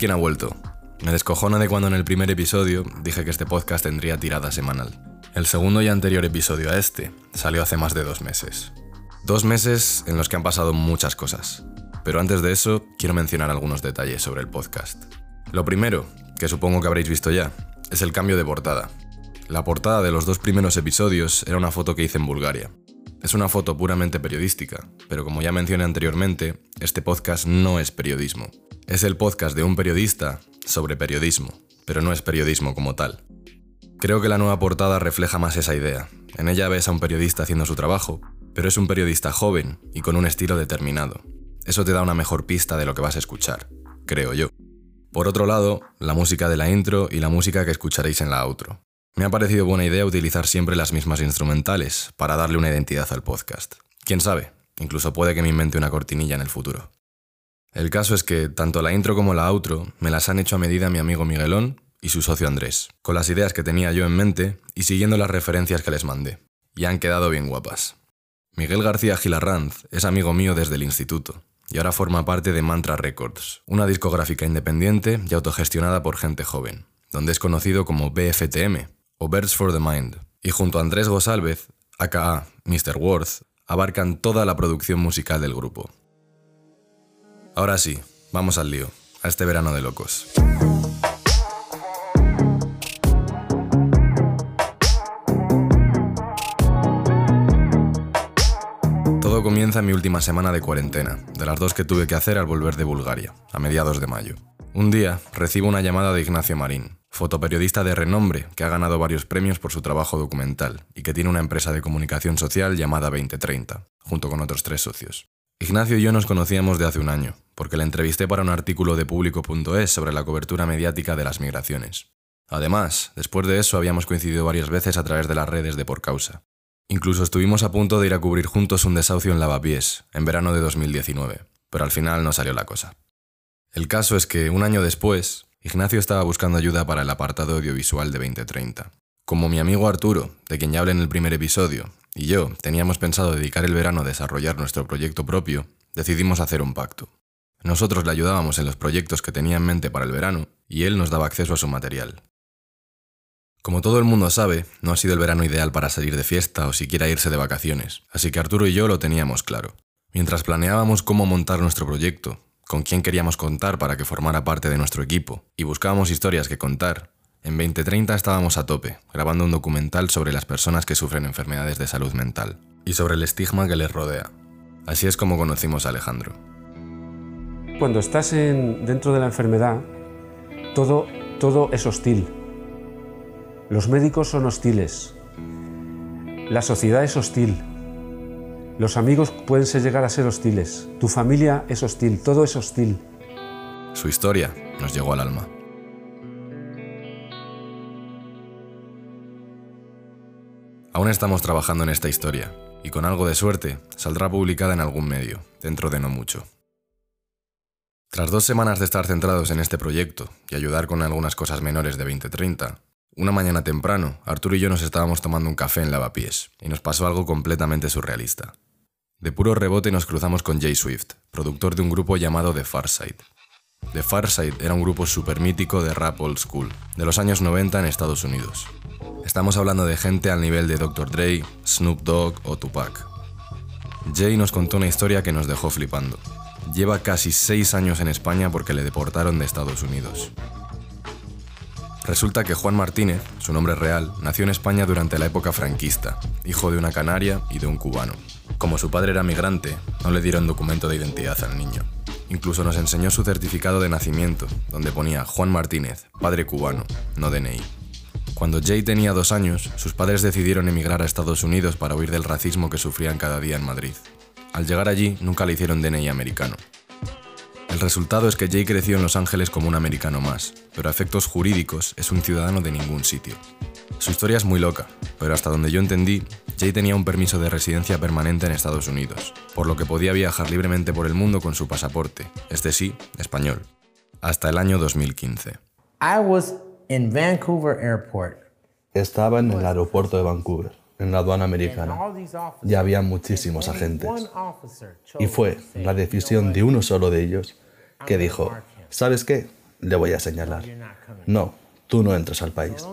Quién ha vuelto. Me descojona de cuando en el primer episodio dije que este podcast tendría tirada semanal. El segundo y anterior episodio a este salió hace más de dos meses. Dos meses en los que han pasado muchas cosas. Pero antes de eso, quiero mencionar algunos detalles sobre el podcast. Lo primero, que supongo que habréis visto ya, es el cambio de portada. La portada de los dos primeros episodios era una foto que hice en Bulgaria. Es una foto puramente periodística, pero como ya mencioné anteriormente, este podcast no es periodismo. Es el podcast de un periodista sobre periodismo, pero no es periodismo como tal. Creo que la nueva portada refleja más esa idea. En ella ves a un periodista haciendo su trabajo, pero es un periodista joven y con un estilo determinado. Eso te da una mejor pista de lo que vas a escuchar, creo yo. Por otro lado, la música de la intro y la música que escucharéis en la outro. Me ha parecido buena idea utilizar siempre las mismas instrumentales para darle una identidad al podcast. Quién sabe, incluso puede que me invente una cortinilla en el futuro. El caso es que tanto la intro como la outro me las han hecho a medida mi amigo Miguelón y su socio Andrés, con las ideas que tenía yo en mente y siguiendo las referencias que les mandé. Y han quedado bien guapas. Miguel García Gilarranz es amigo mío desde el instituto y ahora forma parte de Mantra Records, una discográfica independiente y autogestionada por gente joven, donde es conocido como BFTM o Birds for the Mind. Y junto a Andrés Gosálvez, aka Mr. Worth, abarcan toda la producción musical del grupo. Ahora sí, vamos al lío, a este verano de locos. Todo comienza en mi última semana de cuarentena, de las dos que tuve que hacer al volver de Bulgaria, a mediados de mayo. Un día recibo una llamada de Ignacio Marín, fotoperiodista de renombre que ha ganado varios premios por su trabajo documental y que tiene una empresa de comunicación social llamada 2030, junto con otros tres socios. Ignacio y yo nos conocíamos de hace un año, porque le entrevisté para un artículo de público.es sobre la cobertura mediática de las migraciones. Además, después de eso habíamos coincidido varias veces a través de las redes de Por Causa. Incluso estuvimos a punto de ir a cubrir juntos un desahucio en Lavapiés, en verano de 2019, pero al final no salió la cosa. El caso es que, un año después, Ignacio estaba buscando ayuda para el apartado audiovisual de 2030. Como mi amigo Arturo, de quien ya hablé en el primer episodio, y yo teníamos pensado dedicar el verano a desarrollar nuestro proyecto propio, decidimos hacer un pacto. Nosotros le ayudábamos en los proyectos que tenía en mente para el verano y él nos daba acceso a su material. Como todo el mundo sabe, no ha sido el verano ideal para salir de fiesta o siquiera irse de vacaciones, así que Arturo y yo lo teníamos claro. Mientras planeábamos cómo montar nuestro proyecto, con quién queríamos contar para que formara parte de nuestro equipo, y buscábamos historias que contar, en 2030 estábamos a tope, grabando un documental sobre las personas que sufren enfermedades de salud mental y sobre el estigma que les rodea. Así es como conocimos a Alejandro. Cuando estás dentro de la enfermedad, todo, todo es hostil. Los médicos son hostiles. La sociedad es hostil. Los amigos pueden ser, llegar a ser hostiles. Tu familia es hostil. Todo es hostil. Su historia nos llegó al alma. Aún estamos trabajando en esta historia, y con algo de suerte saldrá publicada en algún medio, dentro de no mucho. Tras dos semanas de estar centrados en este proyecto y ayudar con algunas cosas menores de 2030, una mañana temprano, Arturo y yo nos estábamos tomando un café en Lavapiés, y nos pasó algo completamente surrealista. De puro rebote nos cruzamos con Jay Swift, productor de un grupo llamado The Farside. The Farside era un grupo super mítico de rap old school, de los años 90 en Estados Unidos. Estamos hablando de gente al nivel de Dr. Dre, Snoop Dogg o Tupac. Jay nos contó una historia que nos dejó flipando. Lleva casi seis años en España porque le deportaron de Estados Unidos. Resulta que Juan Martínez, su nombre real, nació en España durante la época franquista, hijo de una canaria y de un cubano. Como su padre era migrante, no le dieron documento de identidad al niño. Incluso nos enseñó su certificado de nacimiento, donde ponía Juan Martínez, padre cubano, no DNI. Cuando Jay tenía dos años, sus padres decidieron emigrar a Estados Unidos para huir del racismo que sufrían cada día en Madrid. Al llegar allí, nunca le hicieron DNI americano. El resultado es que Jay creció en Los Ángeles como un americano más, pero a efectos jurídicos es un ciudadano de ningún sitio. Su historia es muy loca, pero hasta donde yo entendí, Jay tenía un permiso de residencia permanente en Estados Unidos, por lo que podía viajar libremente por el mundo con su pasaporte, este sí, español, hasta el año 2015. Vancouver Airport. Estaba en el aeropuerto de Vancouver, en la aduana americana. Y había muchísimos agentes. Y fue la decisión de uno solo de ellos que dijo, ¿Sabes qué? Le voy a señalar. No, tú no entras al país.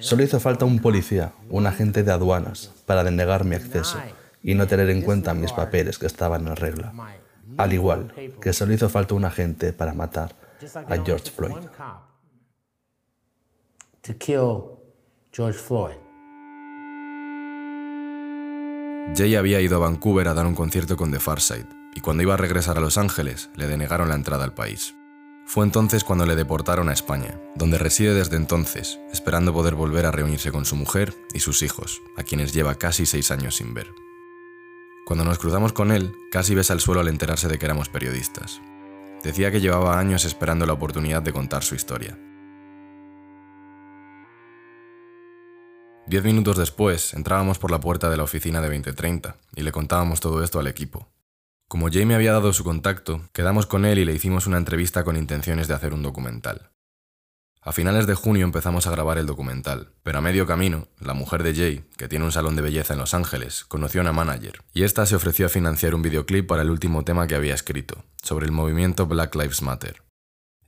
Solo hizo falta un policía, un agente de aduanas, para denegar mi acceso y no tener en cuenta mis papeles que estaban en regla. Al igual que solo hizo falta un agente para matar a George Floyd. George Floyd. Jay había ido a Vancouver a dar un concierto con The Farside, y cuando iba a regresar a Los Ángeles, le denegaron la entrada al país. Fue entonces cuando le deportaron a España, donde reside desde entonces, esperando poder volver a reunirse con su mujer y sus hijos, a quienes lleva casi seis años sin ver. Cuando nos cruzamos con él, casi besa el suelo al enterarse de que éramos periodistas. Decía que llevaba años esperando la oportunidad de contar su historia. Diez minutos después, entrábamos por la puerta de la oficina de 2030 y le contábamos todo esto al equipo. Como Jay me había dado su contacto, quedamos con él y le hicimos una entrevista con intenciones de hacer un documental. A finales de junio empezamos a grabar el documental, pero a medio camino, la mujer de Jay, que tiene un salón de belleza en Los Ángeles, conoció a una manager, y esta se ofreció a financiar un videoclip para el último tema que había escrito, sobre el movimiento Black Lives Matter.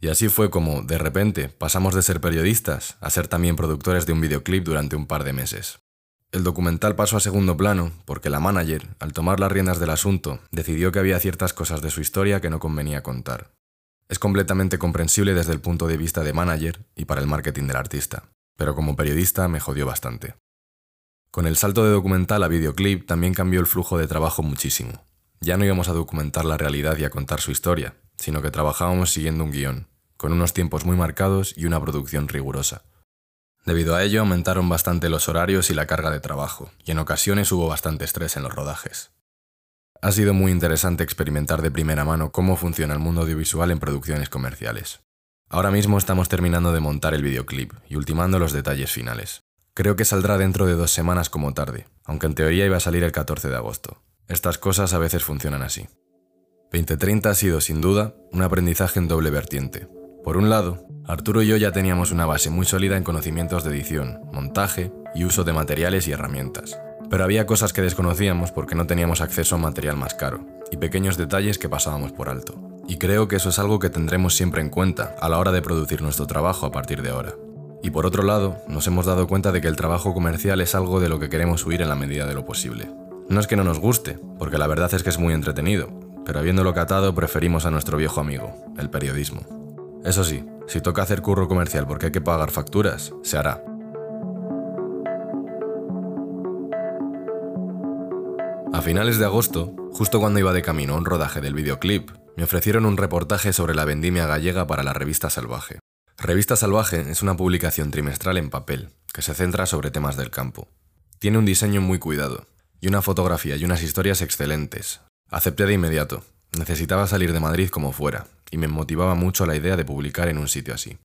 Y así fue como, de repente, pasamos de ser periodistas a ser también productores de un videoclip durante un par de meses. El documental pasó a segundo plano porque la manager, al tomar las riendas del asunto, decidió que había ciertas cosas de su historia que no convenía contar, es completamente comprensible desde el punto de vista de manager y para el marketing del artista, pero como periodista me jodió bastante. Con el salto de documental a videoclip también cambió el flujo de trabajo muchísimo. Ya no íbamos a documentar la realidad y a contar su historia, sino que trabajábamos siguiendo un guion, con unos tiempos muy marcados y una producción rigurosa. Debido a ello aumentaron bastante los horarios y la carga de trabajo, y en ocasiones hubo bastante estrés en los rodajes. Ha sido muy interesante experimentar de primera mano cómo funciona el mundo audiovisual en producciones comerciales. Ahora mismo estamos terminando de montar el videoclip y ultimando los detalles finales. Creo que saldrá dentro de dos semanas como tarde, aunque en teoría iba a salir el 14 de agosto. Estas cosas a veces funcionan así. 2030 ha sido, sin duda, un aprendizaje en doble vertiente. Por un lado, Arturo y yo ya teníamos una base muy sólida en conocimientos de edición, montaje y uso de materiales y herramientas. Pero había cosas que desconocíamos porque no teníamos acceso a material más caro, y pequeños detalles que pasábamos por alto. Y creo que eso es algo que tendremos siempre en cuenta a la hora de producir nuestro trabajo a partir de ahora. Y por otro lado, nos hemos dado cuenta de que el trabajo comercial es algo de lo que queremos huir en la medida de lo posible. No es que no nos guste, porque la verdad es que es muy entretenido, pero habiéndolo catado preferimos a nuestro viejo amigo, el periodismo. Eso sí, si toca hacer curro comercial porque hay que pagar facturas, se hará. A finales de agosto, justo cuando iba de camino a un rodaje del videoclip, me ofrecieron un reportaje sobre la vendimia gallega para la revista Salvaje. Revista Salvaje es una publicación trimestral en papel, que se centra sobre temas del campo. Tiene un diseño muy cuidado, y una fotografía y unas historias excelentes. Acepté de inmediato. Necesitaba salir de Madrid como fuera, y me motivaba mucho la idea de publicar en un sitio así.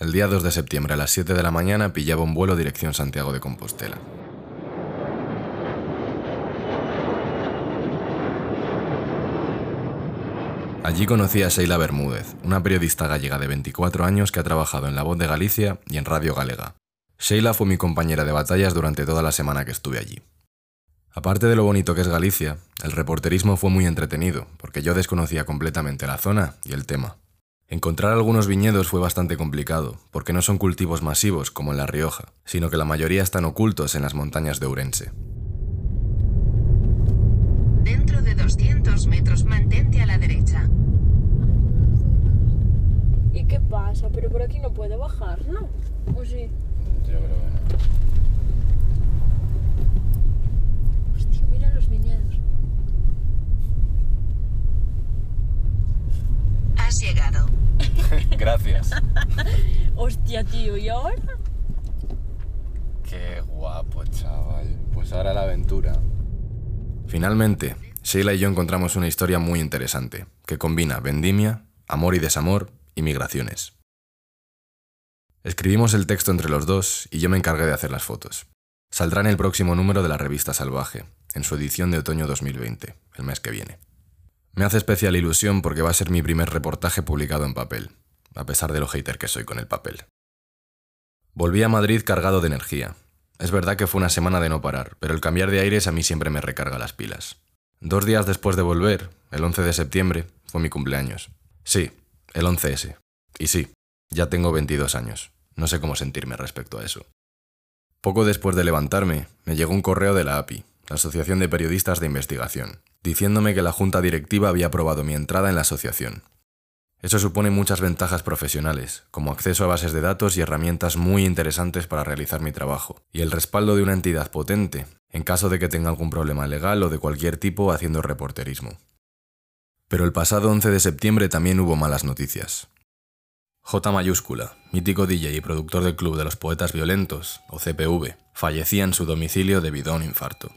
El día 2 de septiembre a las 7 de la mañana pillaba un vuelo dirección Santiago de Compostela. Allí conocí a Sheila Bermúdez, una periodista gallega de 24 años que ha trabajado en La Voz de Galicia y en Radio Galega. Sheila fue mi compañera de batallas durante toda la semana que estuve allí. Aparte de lo bonito que es Galicia, el reporterismo fue muy entretenido, porque yo desconocía completamente la zona y el tema. Encontrar algunos viñedos fue bastante complicado, porque no son cultivos masivos como en La Rioja, sino que la mayoría están ocultos en las montañas de Ourense. Dentro de 200 metros mantente a la derecha. ¿Y qué pasa? Pero por aquí no puede bajar, ¿no? ¿O sí? Yo creo que no. Hostia, mira los viñedos. Has llegado. Gracias. Hostia, tío, ¿y ahora? Qué guapo, chaval. Pues ahora la aventura. Finalmente, Sheila y yo encontramos una historia muy interesante, que combina vendimia, amor y desamor y migraciones. Escribimos el texto entre los dos y yo me encargué de hacer las fotos. Saldrá en el próximo número de la revista Salvaje, en su edición de otoño 2020, el mes que viene. Me hace especial ilusión porque va a ser mi primer reportaje publicado en papel, a pesar de lo hater que soy con el papel. Volví a Madrid cargado de energía, es verdad que fue una semana de no parar, pero el cambiar de aires a mí siempre me recarga las pilas. Dos días después de volver, el 11 de septiembre, fue mi cumpleaños. Sí, El 11S. Y sí, ya tengo 22 años. No sé cómo sentirme respecto a eso. Poco después de levantarme, me llegó un correo de la API, la Asociación de Periodistas de Investigación, diciéndome que la junta directiva había aprobado mi entrada en la asociación. Eso supone muchas ventajas profesionales, como acceso a bases de datos y herramientas muy interesantes para realizar mi trabajo, y el respaldo de una entidad potente, en caso de que tenga algún problema legal o de cualquier tipo haciendo reporterismo. Pero el pasado 11 de septiembre también hubo malas noticias. J mayúscula, mítico DJ y productor del Club de los Poetas Violentos, o CPV, fallecía en su domicilio debido a un infarto.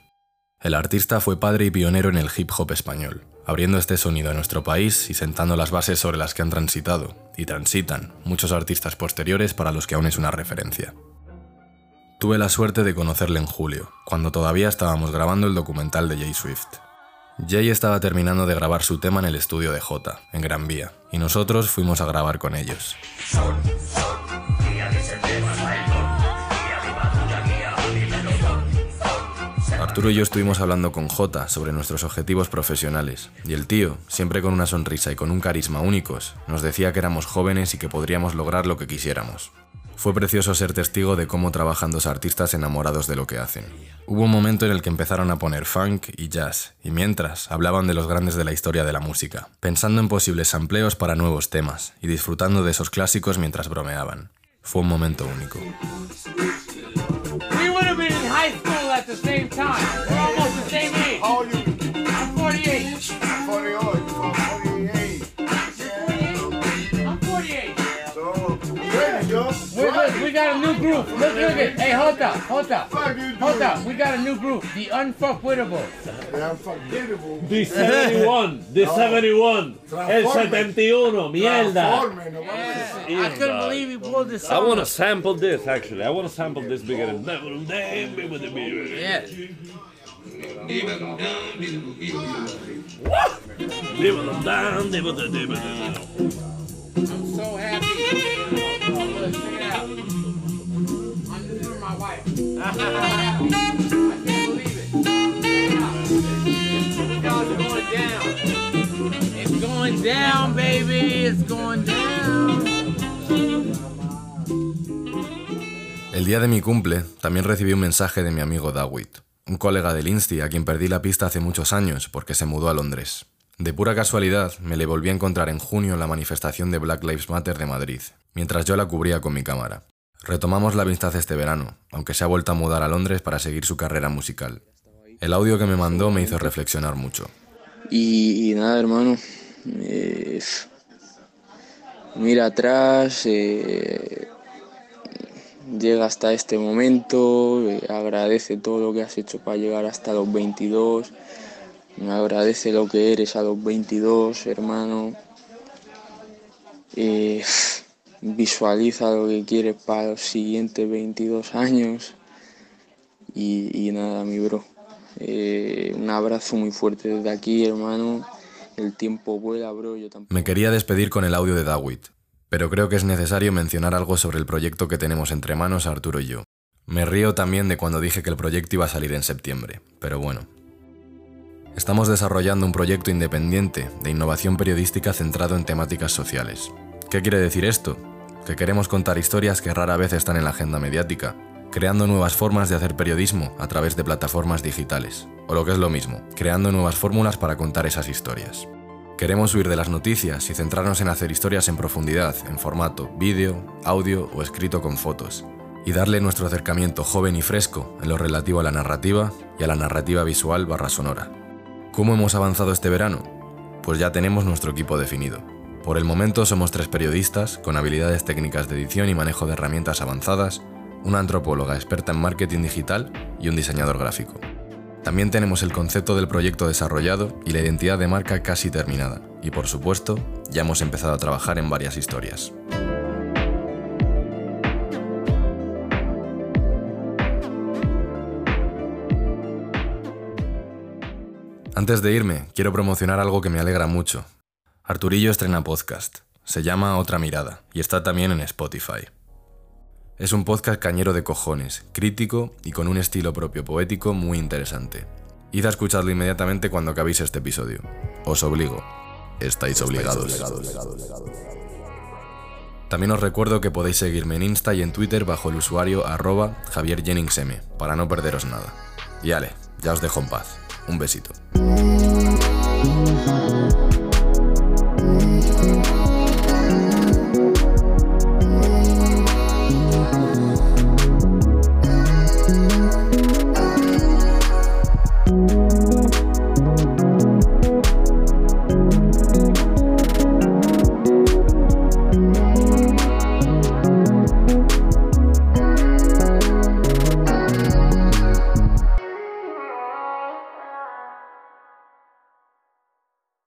El artista fue padre y pionero en el hip hop español, abriendo este sonido a nuestro país y sentando las bases sobre las que han transitado, y transitan, muchos artistas posteriores para los que aún es una referencia. Tuve la suerte de conocerle en julio, cuando todavía estábamos grabando el documental de Jay Swift. Jay estaba terminando de grabar su tema en el estudio de J, en Gran Vía, y nosotros fuimos a grabar con ellos. Arturo y yo estuvimos hablando con J sobre nuestros objetivos profesionales, y el tío, siempre con una sonrisa y con un carisma únicos, nos decía que éramos jóvenes y que podríamos lograr lo que quisiéramos. Fue precioso ser testigo de cómo trabajan dos artistas enamorados de lo que hacen. Hubo un momento en el que empezaron a poner funk y jazz, y mientras hablaban de los grandes de la historia de la música, pensando en posibles amplios para nuevos temas, y disfrutando de esos clásicos mientras bromeaban. Fue un momento único. Got a new group. Look, look at. Hey, hold up, hold up, hold up. We got a new group, the Unfuckwittable. Damn forgettable. The 71, the 71, el 71, mierda. Transforme, no mames. I couldn't believe he pulled this I want to sample this actually. I want to sample this beginning. Yeah. I'm El día de mi cumple también recibí un mensaje de mi amigo Dawit, un colega del Insti a quien perdí la pista hace muchos años porque se mudó a Londres. De pura casualidad, me le volví a encontrar en junio en la manifestación de Black Lives Matter de Madrid, mientras yo la cubría con mi cámara. Retomamos la amistad este verano, aunque se ha vuelto a mudar a Londres para seguir su carrera musical. El audio que me mandó me hizo reflexionar mucho. Y, nada, hermano. eh, mira atrás, eh, llega hasta este momento, eh, agradece todo lo que has hecho para llegar hasta los 22, agradece lo que eres a los 22, hermano. Eh, visualiza lo que quieres para los siguientes 22 años. Y, y nada, mi bro. Eh, un abrazo muy fuerte desde aquí, hermano. El tiempo vuela, bro. Yo tampoco. Me quería despedir con el audio de Dawit, pero creo que es necesario mencionar algo sobre el proyecto que tenemos entre manos Arturo y yo. Me río también de cuando dije que el proyecto iba a salir en septiembre, pero bueno. Estamos desarrollando un proyecto independiente de innovación periodística centrado en temáticas sociales. ¿Qué quiere decir esto? Que queremos contar historias que rara vez están en la agenda mediática, creando nuevas formas de hacer periodismo a través de plataformas digitales, o lo que es lo mismo, creando nuevas fórmulas para contar esas historias. Queremos huir de las noticias y centrarnos en hacer historias en profundidad, en formato vídeo, audio o escrito con fotos, y darle nuestro acercamiento joven y fresco en lo relativo a la narrativa y a la narrativa visual barra sonora. ¿Cómo hemos avanzado este verano? Pues ya tenemos nuestro equipo definido. Por el momento somos tres periodistas con habilidades técnicas de edición y manejo de herramientas avanzadas, una antropóloga experta en marketing digital y un diseñador gráfico. También tenemos el concepto del proyecto desarrollado y la identidad de marca casi terminada. Y por supuesto, ya hemos empezado a trabajar en varias historias. Antes de irme, quiero promocionar algo que me alegra mucho. Arturillo estrena podcast. Se llama Otra Mirada y está también en Spotify. Es un podcast cañero de cojones, crítico y con un estilo propio poético muy interesante. Id a escucharlo inmediatamente cuando acabéis este episodio. Os obligo. Estáis obligados. También os recuerdo que podéis seguirme en Insta y en Twitter bajo el usuario arroba Javier Jennings M, para no perderos nada. Y ale, ya os dejo en paz. Un besito.